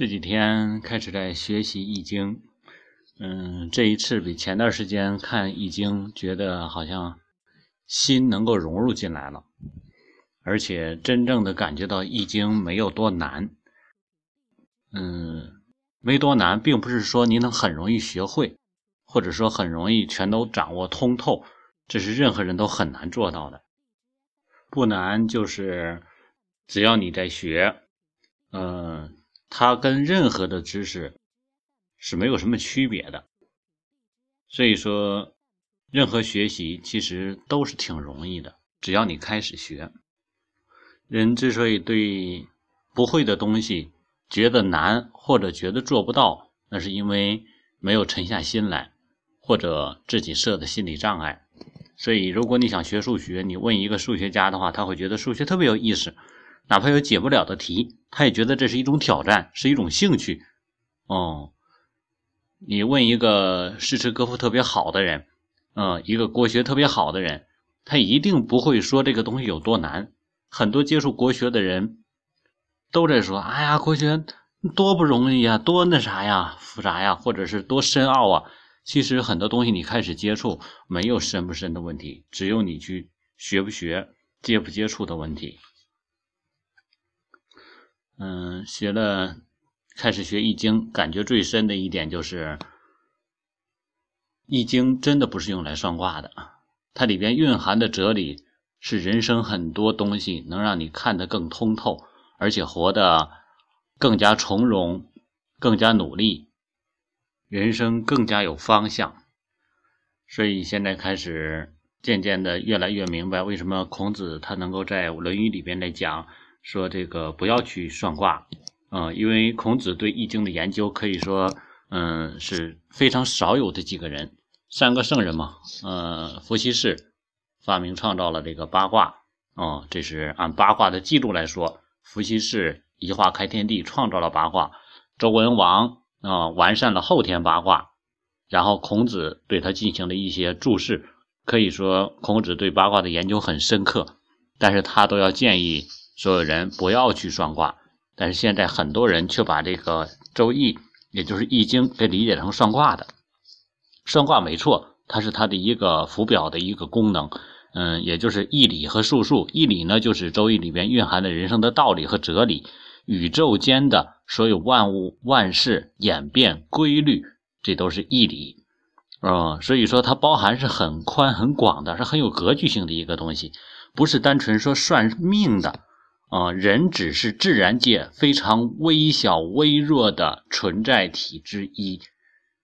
这几天开始在学习易经，嗯，这一次比前段时间看易经，觉得好像心能够融入进来了，而且真正的感觉到易经没有多难，嗯，没多难，并不是说你能很容易学会，或者说很容易全都掌握通透，这是任何人都很难做到的。不难，就是只要你在学，嗯。它跟任何的知识是没有什么区别的，所以说，任何学习其实都是挺容易的，只要你开始学。人之所以对不会的东西觉得难或者觉得做不到，那是因为没有沉下心来，或者自己设的心理障碍。所以，如果你想学数学，你问一个数学家的话，他会觉得数学特别有意思。哪怕有解不了的题，他也觉得这是一种挑战，是一种兴趣。哦，你问一个诗词歌赋特别好的人，嗯，一个国学特别好的人，他一定不会说这个东西有多难。很多接触国学的人都在说：“哎呀，国学多不容易呀，多那啥呀，复杂呀，或者是多深奥啊。”其实很多东西你开始接触，没有深不深的问题，只有你去学不学、接不接触的问题。嗯，学了开始学易经，感觉最深的一点就是，易经真的不是用来算卦的，它里边蕴含的哲理是人生很多东西能让你看得更通透，而且活得更加从容，更加努力，人生更加有方向。所以现在开始渐渐的越来越明白，为什么孔子他能够在《论语》里边来讲。说这个不要去算卦，嗯，因为孔子对易经的研究可以说，嗯，是非常少有的几个人，三个圣人嘛，呃，伏羲氏发明创造了这个八卦，哦，这是按八卦的记录来说，伏羲氏一化开天地，创造了八卦，周文王啊完善了后天八卦，然后孔子对他进行了一些注释，可以说孔子对八卦的研究很深刻，但是他都要建议。所有人不要去算卦，但是现在很多人却把这个《周易》，也就是《易经》，给理解成算卦的。算卦没错，它是它的一个符表的一个功能，嗯，也就是义理和术数。义理呢，就是《周易》里边蕴含的人生的道理和哲理，宇宙间的所有万物万事演变规律，这都是义理。嗯，所以说它包含是很宽很广的，是很有格局性的一个东西，不是单纯说算命的。啊，人只是自然界非常微小、微弱的存在体之一，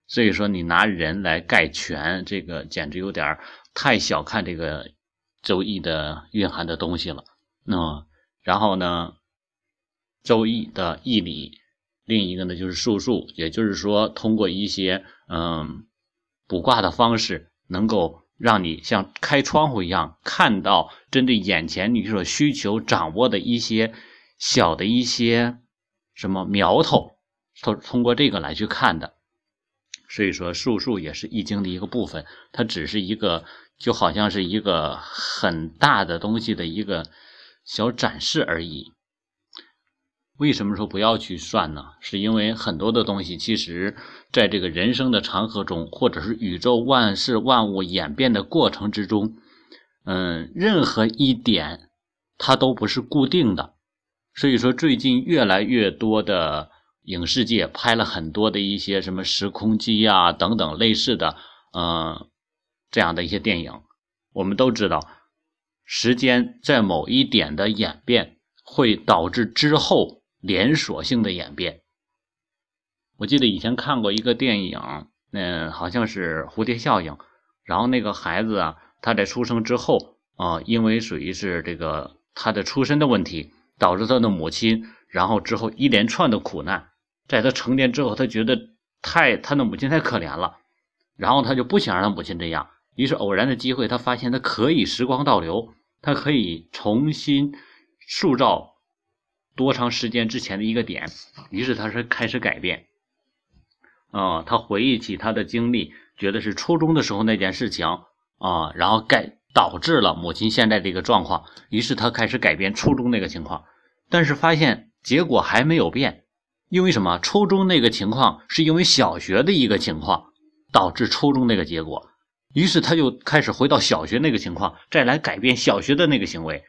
所以说你拿人来概全，这个简直有点太小看这个周易的蕴含的东西了。那然后呢，周易的义理，另一个呢就是术数，也就是说通过一些嗯卜卦的方式，能够。让你像开窗户一样看到针对眼前你所需求掌握的一些小的一些什么苗头，通通过这个来去看的。所以说术数也是易经的一个部分，它只是一个就好像是一个很大的东西的一个小展示而已。为什么说不要去算呢？是因为很多的东西，其实在这个人生的长河中，或者是宇宙万事万物演变的过程之中，嗯，任何一点它都不是固定的。所以说，最近越来越多的影视界拍了很多的一些什么时空机啊等等类似的，嗯，这样的一些电影，我们都知道，时间在某一点的演变会导致之后。连锁性的演变。我记得以前看过一个电影，嗯，好像是蝴蝶效应。然后那个孩子啊，他在出生之后啊，因为属于是这个他的出身的问题，导致他的母亲，然后之后一连串的苦难。在他成年之后，他觉得太他的母亲太可怜了，然后他就不想让他母亲这样。于是偶然的机会，他发现他可以时光倒流，他可以重新塑造。多长时间之前的一个点，于是他是开始改变，啊，他回忆起他的经历，觉得是初中的时候那件事情啊，然后改导致了母亲现在这个状况，于是他开始改变初中那个情况，但是发现结果还没有变，因为什么？初中那个情况是因为小学的一个情况导致初中那个结果，于是他就开始回到小学那个情况，再来改变小学的那个行为，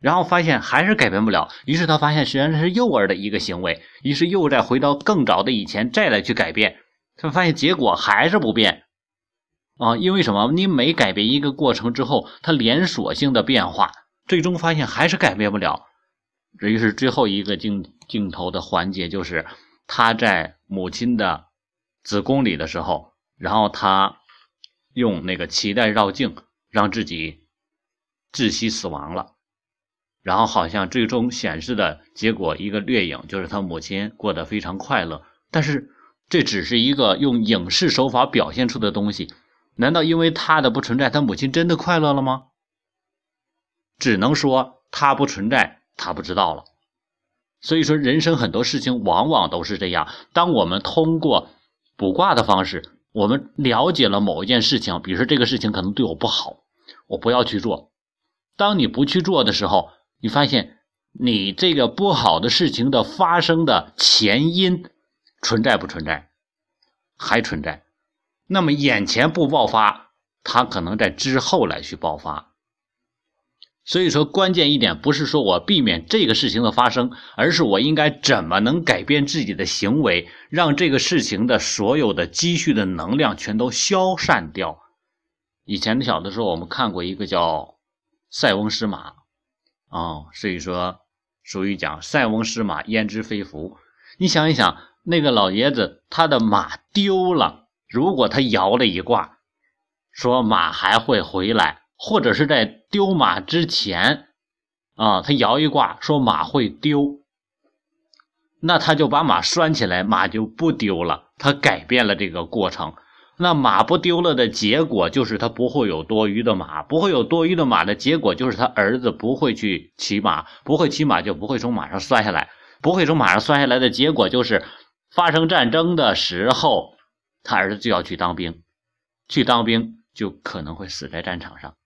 然后发现还是改变不了，于是他发现实际上是幼儿的一个行为，于是又再回到更早的以前再来去改变，他发现结果还是不变。啊，因为什么？你每改变一个过程之后，它连锁性的变化，最终发现还是改变不了。这于是最后一个镜镜头的环节，就是他在母亲的子宫里的时候，然后他用那个脐带绕颈，让自己窒息死亡了。然后好像最终显示的结果一个掠影，就是他母亲过得非常快乐。但是这只是一个用影视手法表现出的东西。难道因为他的不存在，他母亲真的快乐了吗？只能说他不存在，他不知道了。所以说，人生很多事情往往都是这样。当我们通过卜卦的方式，我们了解了某一件事情，比如说这个事情可能对我不好，我不要去做。当你不去做的时候，你发现你这个不好的事情的发生的前因存在不存在？还存在。那么眼前不爆发，它可能在之后来去爆发。所以说，关键一点不是说我避免这个事情的发生，而是我应该怎么能改变自己的行为，让这个事情的所有的积蓄的能量全都消散掉。以前小的时候，我们看过一个叫《塞翁失马》，啊，所以说俗语讲“塞翁失马，焉知非福”。你想一想，那个老爷子他的马丢了。如果他摇了一卦，说马还会回来，或者是在丢马之前，啊，他摇一卦说马会丢，那他就把马拴起来，马就不丢了。他改变了这个过程，那马不丢了的结果就是他不会有多余的马，不会有多余的马的结果就是他儿子不会去骑马，不会骑马就不会从马上摔下来，不会从马上摔下来的结果就是发生战争的时候。他儿子就要去当兵，去当兵就可能会死在战场上。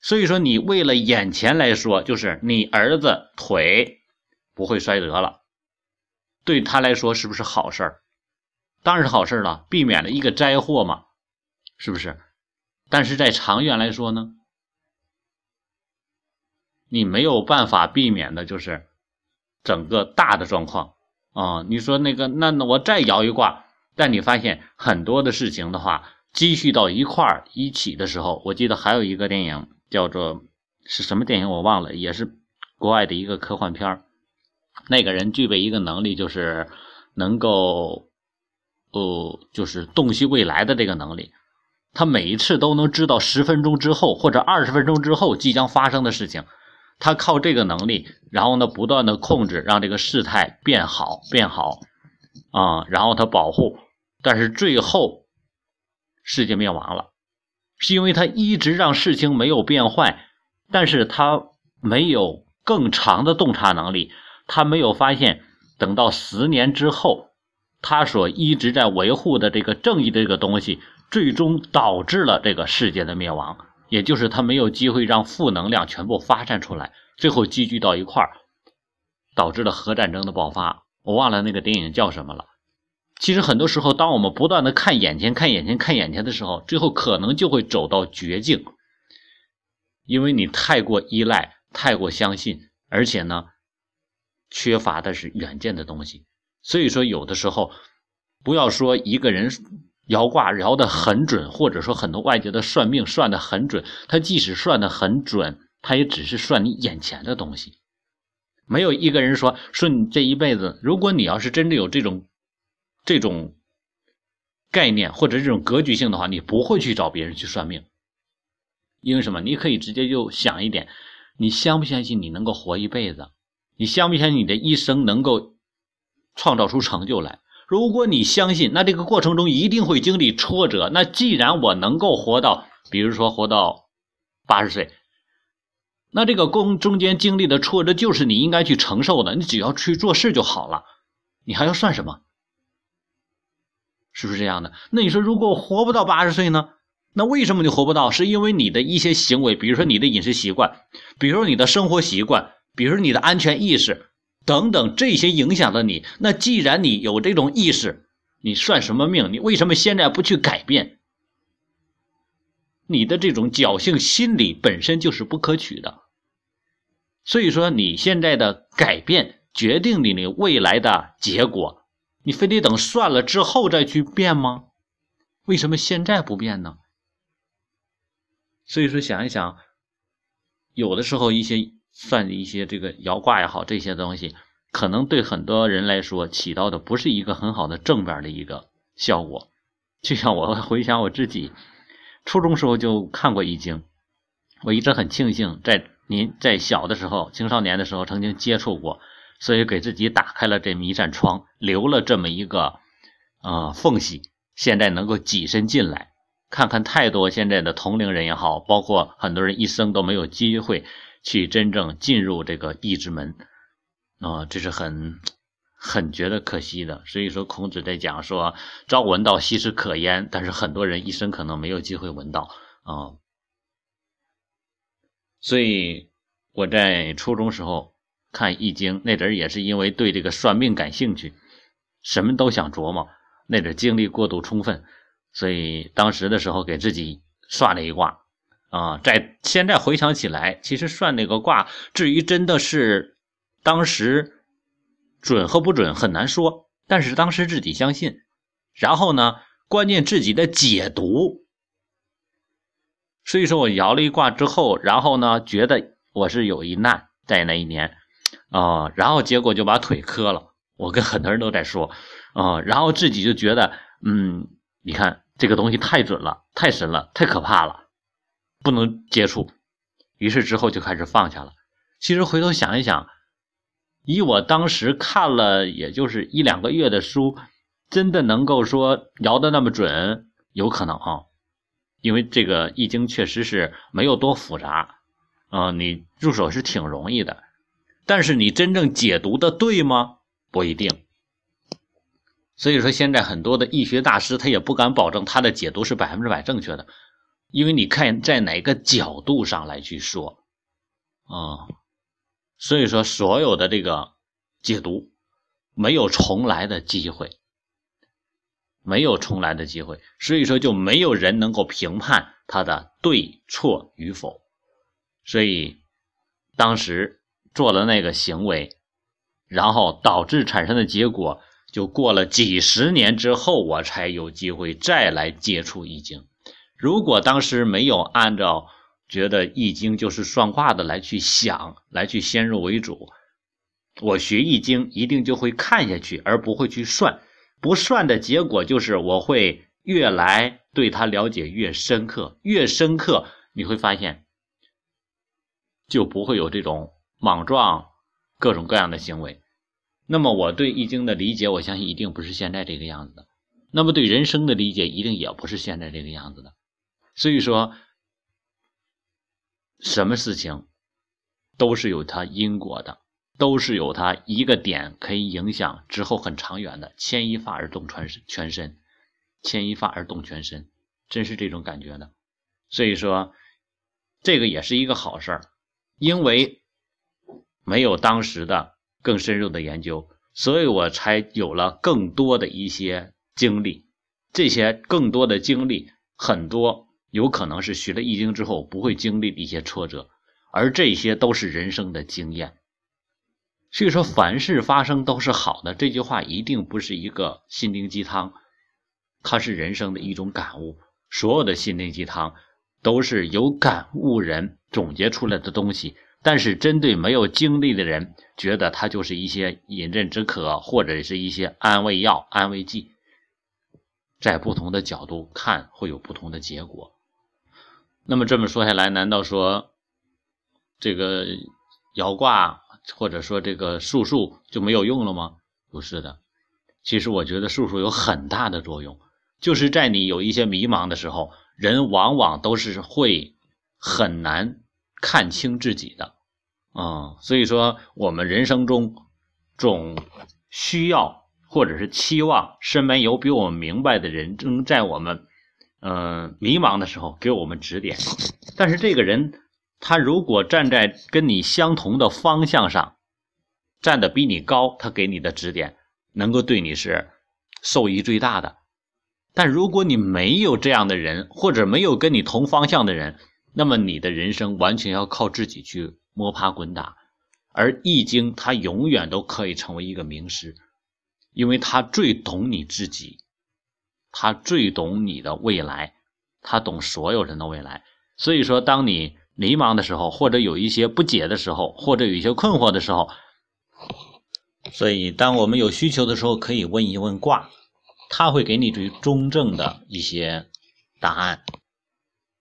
所以说，你为了眼前来说，就是你儿子腿不会摔折了，对他来说是不是好事儿？当然是好事了，避免了一个灾祸嘛，是不是？但是在长远来说呢，你没有办法避免的，就是整个大的状况啊。你说那个，那我再摇一卦。但你发现很多的事情的话，积蓄到一块儿一起的时候，我记得还有一个电影叫做是什么电影我忘了，也是国外的一个科幻片儿。那个人具备一个能力，就是能够，呃，就是洞悉未来的这个能力。他每一次都能知道十分钟之后或者二十分钟之后即将发生的事情。他靠这个能力，然后呢，不断的控制，让这个事态变好变好。啊，然后他保护，但是最后世界灭亡了，是因为他一直让事情没有变坏，但是他没有更长的洞察能力，他没有发现，等到十年之后，他所一直在维护的这个正义的这个东西，最终导致了这个世界的灭亡，也就是他没有机会让负能量全部发散出来，最后积聚到一块儿，导致了核战争的爆发。我忘了那个电影叫什么了。其实很多时候，当我们不断的看眼前、看眼前、看眼前的时候，最后可能就会走到绝境，因为你太过依赖、太过相信，而且呢，缺乏的是远见的东西。所以说，有的时候不要说一个人摇卦摇的很准，或者说很多外界的算命算的很准，他即使算的很准，他也只是算你眼前的东西。没有一个人说说你这一辈子，如果你要是真的有这种这种概念或者这种格局性的话，你不会去找别人去算命，因为什么？你可以直接就想一点，你相不相信你能够活一辈子？你相不相信你的一生能够创造出成就来？如果你相信，那这个过程中一定会经历挫折。那既然我能够活到，比如说活到八十岁。那这个宫中间经历的挫折，就是你应该去承受的。你只要去做事就好了，你还要算什么？是不是这样的？那你说，如果活不到八十岁呢？那为什么你活不到？是因为你的一些行为，比如说你的饮食习惯，比如说你的生活习惯，比如说你的安全意识，等等这些影响了你。那既然你有这种意识，你算什么命？你为什么现在不去改变？你的这种侥幸心理本身就是不可取的。所以说，你现在的改变决定你你未来的结果，你非得等算了之后再去变吗？为什么现在不变呢？所以说，想一想，有的时候一些算一些这个摇卦也好，这些东西，可能对很多人来说起到的不是一个很好的正面的一个效果。就像我回想我自己，初中时候就看过《易经》，我一直很庆幸在您在小的时候、青少年的时候曾经接触过，所以给自己打开了这么一扇窗，留了这么一个呃缝隙，现在能够跻身进来。看看太多现在的同龄人也好，包括很多人一生都没有机会去真正进入这个义之门，啊，这是很很觉得可惜的。所以说，孔子在讲说“朝闻道，夕死可焉”，但是很多人一生可能没有机会闻到啊。所以我在初中时候看《易经》，那阵也是因为对这个算命感兴趣，什么都想琢磨，那阵精力过度充分。所以当时的时候给自己算了一卦，啊，在现在回想起来，其实算那个卦，至于真的是当时准和不准很难说，但是当时自己相信。然后呢，关键自己的解读，所以说我摇了一卦之后，然后呢，觉得我是有一难在那一年，啊，然后结果就把腿磕了。我跟很多人都在说，啊，然后自己就觉得，嗯，你看。这个东西太准了，太神了，太可怕了，不能接触。于是之后就开始放下了。其实回头想一想，以我当时看了也就是一两个月的书，真的能够说摇的那么准，有可能啊。因为这个易经确实是没有多复杂，啊，你入手是挺容易的。但是你真正解读的对吗？不一定。所以说，现在很多的易学大师他也不敢保证他的解读是百分之百正确的，因为你看在哪个角度上来去说，啊，所以说所有的这个解读没有重来的机会，没有重来的机会，所以说就没有人能够评判他的对错与否，所以当时做了那个行为，然后导致产生的结果。就过了几十年之后，我才有机会再来接触易经。如果当时没有按照觉得易经就是算卦的来去想，来去先入为主，我学易经一定就会看下去，而不会去算。不算的结果就是我会越来对他了解越深刻，越深刻你会发现就不会有这种莽撞各种各样的行为。那么我对易经的理解，我相信一定不是现在这个样子的。那么对人生的理解，一定也不是现在这个样子的。所以说，什么事情都是有它因果的，都是有它一个点可以影响之后很长远的。牵一发而动全身，全身牵一发而动全身，真是这种感觉的。所以说，这个也是一个好事儿，因为没有当时的。更深入的研究，所以我才有了更多的一些经历。这些更多的经历，很多有可能是学了易经之后不会经历的一些挫折，而这些都是人生的经验。所以说，凡事发生都是好的。这句话一定不是一个心灵鸡汤，它是人生的一种感悟。所有的心灵鸡汤都是有感悟人总结出来的东西。但是，针对没有经历的人，觉得它就是一些饮鸩止渴，或者是一些安慰药、安慰剂。在不同的角度看，会有不同的结果。那么这么说下来，难道说这个摇卦或者说这个术数就没有用了吗？不是的，其实我觉得术数有很大的作用。就是在你有一些迷茫的时候，人往往都是会很难。看清自己的，啊，所以说我们人生中总需要或者是期望身边有比我们明白的人，能在我们嗯迷茫的时候给我们指点。但是这个人他如果站在跟你相同的方向上，站的比你高，他给你的指点能够对你是受益最大的。但如果你没有这样的人，或者没有跟你同方向的人，那么你的人生完全要靠自己去摸爬滚打。而易经它永远都可以成为一个名师，因为他最懂你自己，他最懂你的未来，他懂所有人的未来。所以说，当你迷茫的时候，或者有一些不解的时候，或者有一些困惑的时候，所以当我们有需求的时候，可以问一问卦。他会给你最中正的一些答案，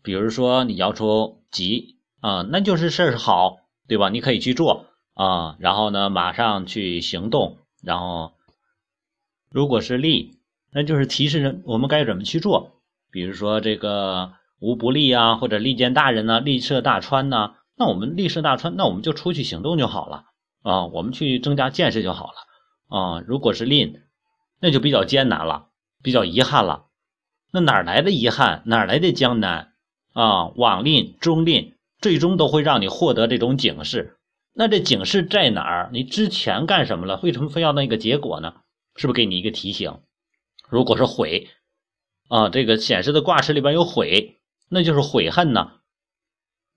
比如说你要求急啊，那就是事儿好，对吧？你可以去做啊，然后呢，马上去行动。然后，如果是利，那就是提示人我们该怎么去做。比如说这个无不利啊，或者利见大人呢，利涉大川呢，那我们利涉大川，那我们就出去行动就好了啊，我们去增加见识就好了啊。如果是吝。那就比较艰难了，比较遗憾了。那哪来的遗憾？哪来的江南啊？往令中令，最终都会让你获得这种警示。那这警示在哪儿？你之前干什么了？为什么非要那个结果呢？是不是给你一个提醒？如果是悔啊，这个显示的卦辞里边有悔，那就是悔恨呢。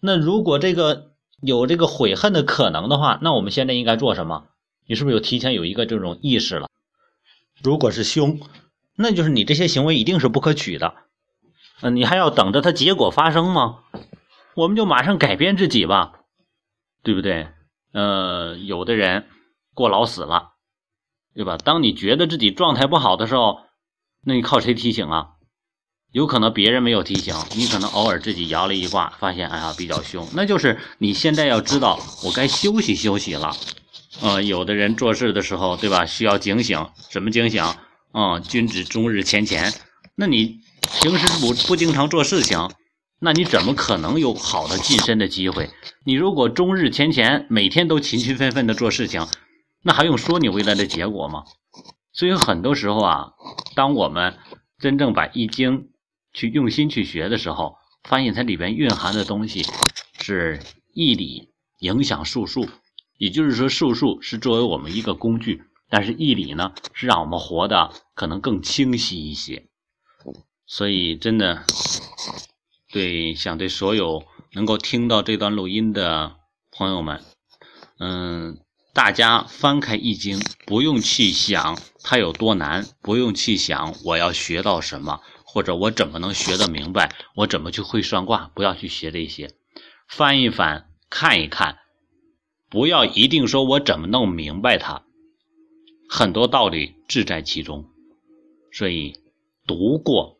那如果这个有这个悔恨的可能的话，那我们现在应该做什么？你是不是有提前有一个这种意识了？如果是凶，那就是你这些行为一定是不可取的。嗯，你还要等着它结果发生吗？我们就马上改变自己吧，对不对？呃，有的人过劳死了，对吧？当你觉得自己状态不好的时候，那你靠谁提醒啊？有可能别人没有提醒，你可能偶尔自己摇了一卦，发现哎呀比较凶，那就是你现在要知道，我该休息休息了。呃，有的人做事的时候，对吧？需要警醒，什么警醒？嗯，君子终日乾乾。那你平时不不经常做事情，那你怎么可能有好的晋升的机会？你如果终日乾乾，每天都勤勤奋奋的做事情，那还用说你未来的结果吗？所以很多时候啊，当我们真正把易经去用心去学的时候，发现它里边蕴含的东西是义理影响术数。也就是说，术数是作为我们一个工具，但是义理呢，是让我们活的可能更清晰一些。所以，真的，对，想对所有能够听到这段录音的朋友们，嗯，大家翻开易经，不用去想它有多难，不用去想我要学到什么，或者我怎么能学得明白，我怎么去会算卦，不要去学这些，翻一翻，看一看。不要一定说我怎么弄明白它，很多道理自在其中，所以读过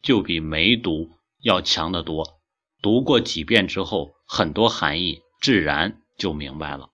就比没读要强得多。读过几遍之后，很多含义自然就明白了。